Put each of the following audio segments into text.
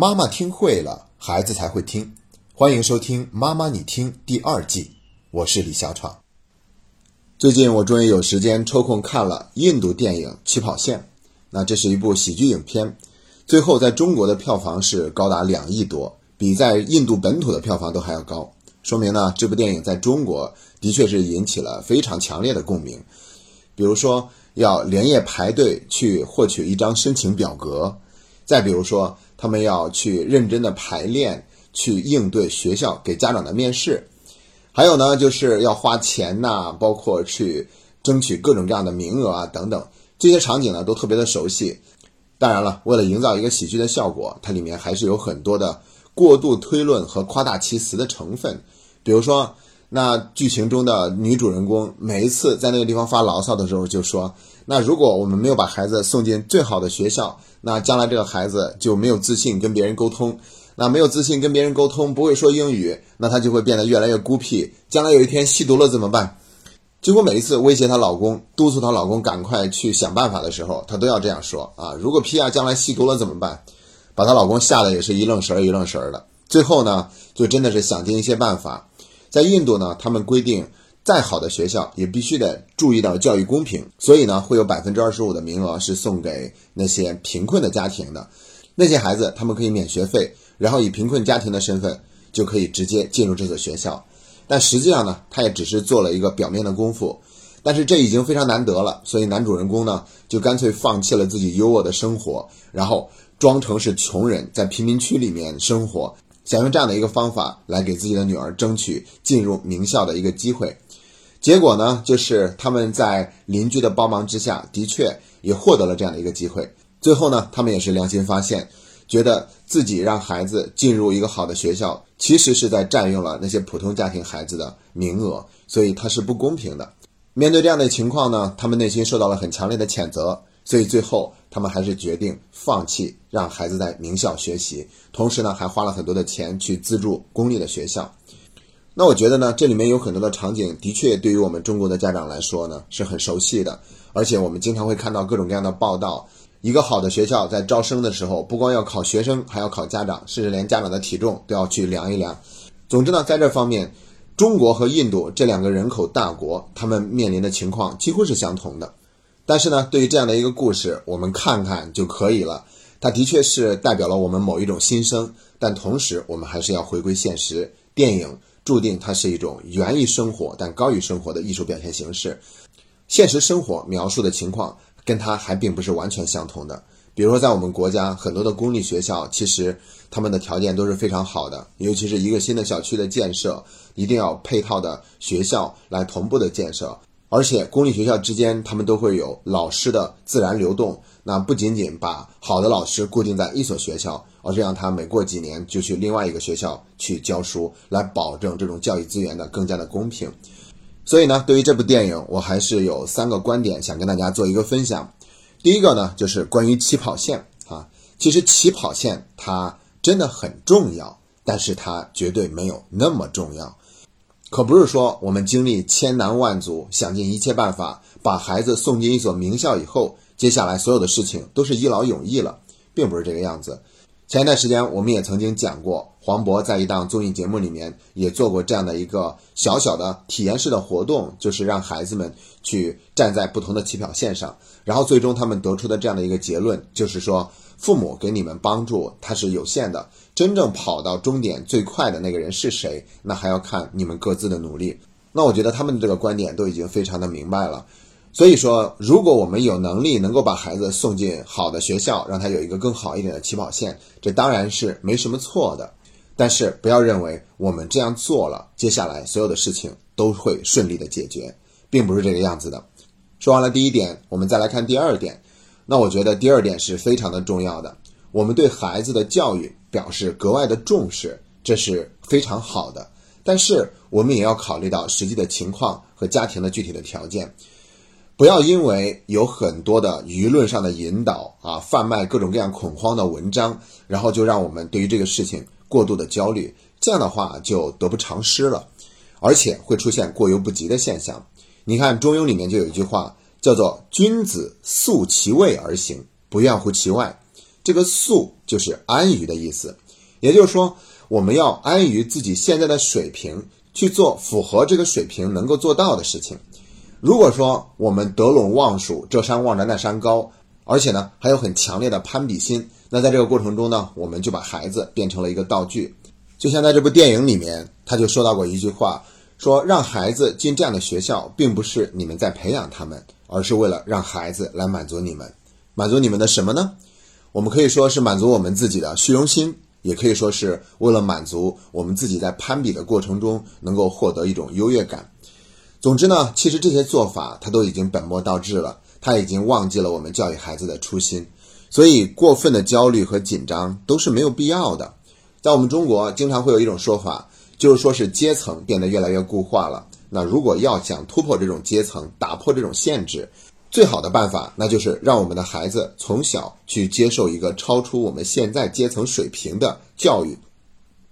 妈妈听会了，孩子才会听。欢迎收听《妈妈你听》第二季，我是李小闯。最近我终于有时间抽空看了印度电影《起跑线》，那这是一部喜剧影片，最后在中国的票房是高达两亿多，比在印度本土的票房都还要高，说明呢这部电影在中国的确是引起了非常强烈的共鸣。比如说要连夜排队去获取一张申请表格，再比如说。他们要去认真的排练，去应对学校给家长的面试，还有呢，就是要花钱呐，包括去争取各种各样的名额啊等等，这些场景呢都特别的熟悉。当然了，为了营造一个喜剧的效果，它里面还是有很多的过度推论和夸大其词的成分。比如说，那剧情中的女主人公每一次在那个地方发牢骚的时候，就说。那如果我们没有把孩子送进最好的学校，那将来这个孩子就没有自信跟别人沟通，那没有自信跟别人沟通，不会说英语，那他就会变得越来越孤僻。将来有一天吸毒了怎么办？几乎每一次威胁她老公、督促她老公赶快去想办法的时候，她都要这样说啊！如果皮亚将来吸毒了怎么办？把她老公吓得也是一愣神儿一愣神儿的。最后呢，就真的是想尽一些办法。在印度呢，他们规定。再好的学校也必须得注意到教育公平，所以呢，会有百分之二十五的名额是送给那些贫困的家庭的，那些孩子他们可以免学费，然后以贫困家庭的身份就可以直接进入这所学校。但实际上呢，他也只是做了一个表面的功夫，但是这已经非常难得了，所以男主人公呢就干脆放弃了自己优渥的生活，然后装成是穷人，在贫民区里面生活，想用这样的一个方法来给自己的女儿争取进入名校的一个机会。结果呢，就是他们在邻居的帮忙之下，的确也获得了这样的一个机会。最后呢，他们也是良心发现，觉得自己让孩子进入一个好的学校，其实是在占用了那些普通家庭孩子的名额，所以它是不公平的。面对这样的情况呢，他们内心受到了很强烈的谴责，所以最后他们还是决定放弃让孩子在名校学习，同时呢，还花了很多的钱去资助公立的学校。那我觉得呢，这里面有很多的场景，的确对于我们中国的家长来说呢是很熟悉的，而且我们经常会看到各种各样的报道。一个好的学校在招生的时候，不光要考学生，还要考家长，甚至连家长的体重都要去量一量。总之呢，在这方面，中国和印度这两个人口大国，他们面临的情况几乎是相同的。但是呢，对于这样的一个故事，我们看看就可以了。它的确是代表了我们某一种心声，但同时我们还是要回归现实。电影。注定它是一种源于生活但高于生活的艺术表现形式。现实生活描述的情况跟它还并不是完全相同的。比如说，在我们国家很多的公立学校，其实他们的条件都是非常好的，尤其是一个新的小区的建设，一定要配套的学校来同步的建设。而且公立学校之间，他们都会有老师的自然流动。那不仅仅把好的老师固定在一所学校，而是让他每过几年就去另外一个学校去教书，来保证这种教育资源的更加的公平。所以呢，对于这部电影，我还是有三个观点想跟大家做一个分享。第一个呢，就是关于起跑线啊，其实起跑线它真的很重要，但是它绝对没有那么重要。可不是说我们经历千难万阻，想尽一切办法把孩子送进一所名校以后，接下来所有的事情都是一劳永逸了，并不是这个样子。前一段时间我们也曾经讲过，黄渤在一档综艺节目里面也做过这样的一个小小的体验式的活动，就是让孩子们去站在不同的起跑线上，然后最终他们得出的这样的一个结论，就是说父母给你们帮助它是有限的。真正跑到终点最快的那个人是谁？那还要看你们各自的努力。那我觉得他们的这个观点都已经非常的明白了。所以说，如果我们有能力能够把孩子送进好的学校，让他有一个更好一点的起跑线，这当然是没什么错的。但是不要认为我们这样做了，接下来所有的事情都会顺利的解决，并不是这个样子的。说完了第一点，我们再来看第二点。那我觉得第二点是非常的重要的。我们对孩子的教育表示格外的重视，这是非常好的。但是我们也要考虑到实际的情况和家庭的具体的条件，不要因为有很多的舆论上的引导啊，贩卖各种各样恐慌的文章，然后就让我们对于这个事情过度的焦虑，这样的话就得不偿失了，而且会出现过犹不及的现象。你看《中庸》里面就有一句话，叫做“君子素其位而行，不愿乎其外”。这个素就是安于的意思，也就是说，我们要安于自己现在的水平，去做符合这个水平能够做到的事情。如果说我们得陇望蜀，这山望着那山高，而且呢还有很强烈的攀比心，那在这个过程中呢，我们就把孩子变成了一个道具。就像在这部电影里面，他就说到过一句话，说让孩子进这样的学校，并不是你们在培养他们，而是为了让孩子来满足你们，满足你们的什么呢？我们可以说是满足我们自己的虚荣心，也可以说是为了满足我们自己在攀比的过程中能够获得一种优越感。总之呢，其实这些做法他都已经本末倒置了，他已经忘记了我们教育孩子的初心，所以过分的焦虑和紧张都是没有必要的。在我们中国，经常会有一种说法，就是说是阶层变得越来越固化了。那如果要想突破这种阶层，打破这种限制，最好的办法，那就是让我们的孩子从小去接受一个超出我们现在阶层水平的教育。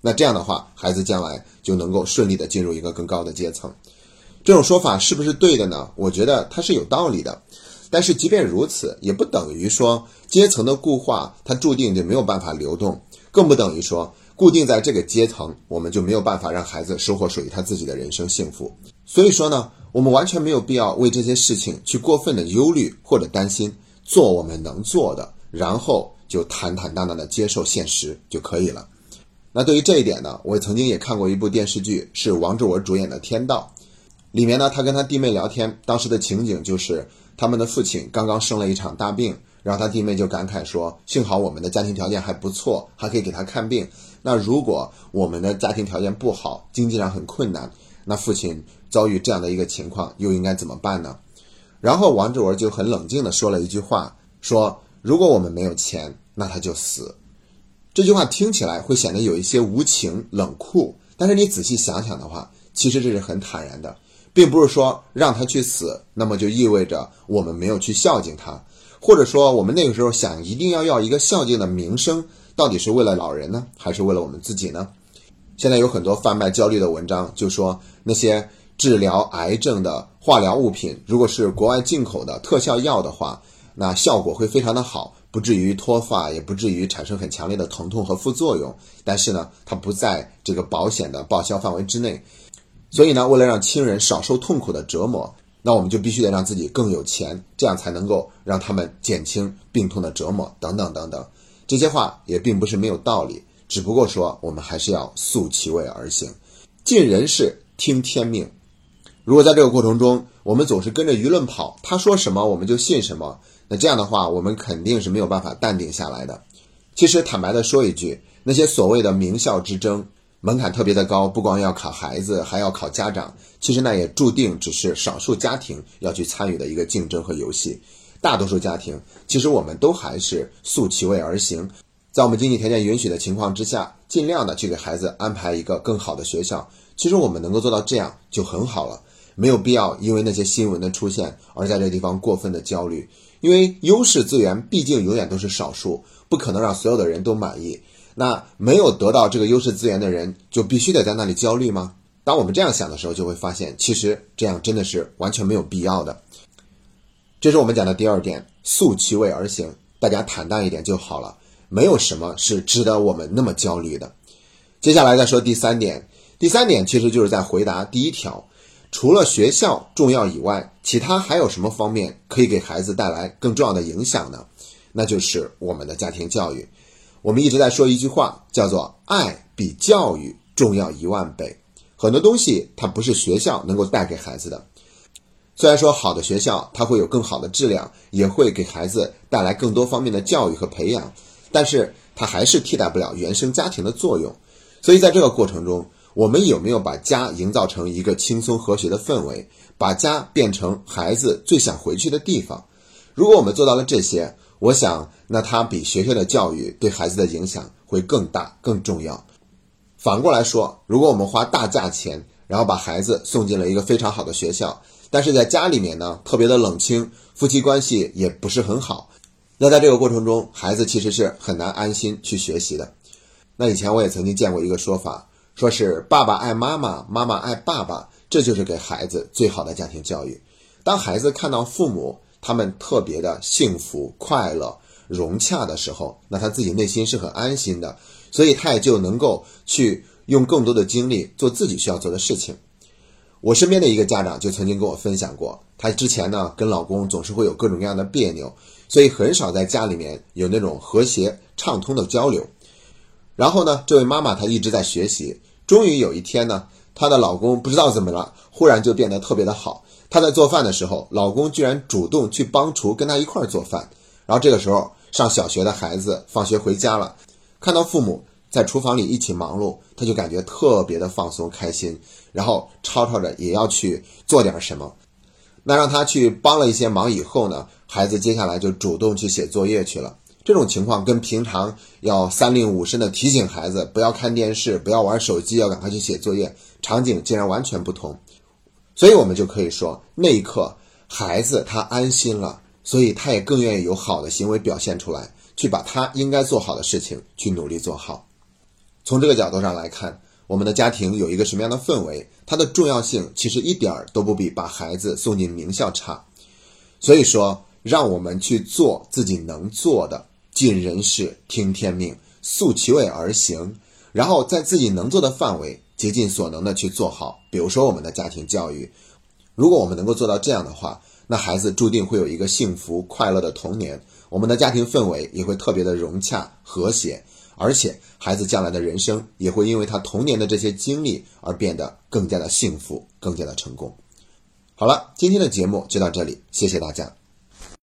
那这样的话，孩子将来就能够顺利的进入一个更高的阶层。这种说法是不是对的呢？我觉得它是有道理的，但是即便如此，也不等于说阶层的固化它注定就没有办法流动，更不等于说固定在这个阶层，我们就没有办法让孩子收获属于他自己的人生幸福。所以说呢，我们完全没有必要为这些事情去过分的忧虑或者担心，做我们能做的，然后就坦坦荡荡的接受现实就可以了。那对于这一点呢，我曾经也看过一部电视剧，是王志文主演的《天道》。里面呢，他跟他弟妹聊天，当时的情景就是他们的父亲刚刚生了一场大病，然后他弟妹就感慨说：“幸好我们的家庭条件还不错，还可以给他看病。那如果我们的家庭条件不好，经济上很困难，那父亲遭遇这样的一个情况，又应该怎么办呢？”然后王志文就很冷静地说了一句话：“说如果我们没有钱，那他就死。”这句话听起来会显得有一些无情冷酷，但是你仔细想想的话，其实这是很坦然的。并不是说让他去死，那么就意味着我们没有去孝敬他，或者说我们那个时候想一定要要一个孝敬的名声，到底是为了老人呢，还是为了我们自己呢？现在有很多贩卖焦虑的文章，就说那些治疗癌症的化疗物品，如果是国外进口的特效药的话，那效果会非常的好，不至于脱发，也不至于产生很强烈的疼痛和副作用。但是呢，它不在这个保险的报销范围之内。所以呢，为了让亲人少受痛苦的折磨，那我们就必须得让自己更有钱，这样才能够让他们减轻病痛的折磨，等等等等。这些话也并不是没有道理，只不过说我们还是要素其位而行，尽人事，听天命。如果在这个过程中，我们总是跟着舆论跑，他说什么我们就信什么，那这样的话，我们肯定是没有办法淡定下来的。其实坦白的说一句，那些所谓的名校之争。门槛特别的高，不光要考孩子，还要考家长。其实那也注定只是少数家庭要去参与的一个竞争和游戏。大多数家庭，其实我们都还是素其位而行，在我们经济条件允许的情况之下，尽量的去给孩子安排一个更好的学校。其实我们能够做到这样就很好了，没有必要因为那些新闻的出现而在这个地方过分的焦虑。因为优势资源毕竟永远都是少数，不可能让所有的人都满意。那没有得到这个优势资源的人，就必须得在那里焦虑吗？当我们这样想的时候，就会发现，其实这样真的是完全没有必要的。这是我们讲的第二点，素其位而行，大家坦荡一点就好了，没有什么是值得我们那么焦虑的。接下来再说第三点，第三点其实就是在回答第一条，除了学校重要以外，其他还有什么方面可以给孩子带来更重要的影响呢？那就是我们的家庭教育。我们一直在说一句话，叫做“爱比教育重要一万倍”。很多东西它不是学校能够带给孩子的。虽然说好的学校它会有更好的质量，也会给孩子带来更多方面的教育和培养，但是它还是替代不了原生家庭的作用。所以在这个过程中，我们有没有把家营造成一个轻松和谐的氛围，把家变成孩子最想回去的地方？如果我们做到了这些，我想，那它比学校的教育对孩子的影响会更大、更重要。反过来说，如果我们花大价钱，然后把孩子送进了一个非常好的学校，但是在家里面呢，特别的冷清，夫妻关系也不是很好，那在这个过程中，孩子其实是很难安心去学习的。那以前我也曾经见过一个说法，说是爸爸爱妈妈，妈妈爱爸爸，这就是给孩子最好的家庭教育。当孩子看到父母，他们特别的幸福快乐，融洽的时候，那他自己内心是很安心的，所以他也就能够去用更多的精力做自己需要做的事情。我身边的一个家长就曾经跟我分享过，她之前呢跟老公总是会有各种各样的别扭，所以很少在家里面有那种和谐畅通的交流。然后呢，这位妈妈她一直在学习，终于有一天呢，她的老公不知道怎么了，忽然就变得特别的好。她在做饭的时候，老公居然主动去帮厨，跟她一块儿做饭。然后这个时候，上小学的孩子放学回家了，看到父母。在厨房里一起忙碌，他就感觉特别的放松开心，然后吵吵着也要去做点什么。那让他去帮了一些忙以后呢，孩子接下来就主动去写作业去了。这种情况跟平常要三令五申的提醒孩子不要看电视、不要玩手机、要赶快去写作业，场景竟然完全不同。所以我们就可以说，那一刻孩子他安心了，所以他也更愿意有好的行为表现出来，去把他应该做好的事情去努力做好。从这个角度上来看，我们的家庭有一个什么样的氛围，它的重要性其实一点儿都不比把孩子送进名校差。所以说，让我们去做自己能做的，尽人事，听天命，素其位而行，然后在自己能做的范围，竭尽所能的去做好。比如说我们的家庭教育，如果我们能够做到这样的话，那孩子注定会有一个幸福快乐的童年，我们的家庭氛围也会特别的融洽和谐。而且，孩子将来的人生也会因为他童年的这些经历而变得更加的幸福，更加的成功。好了，今天的节目就到这里，谢谢大家。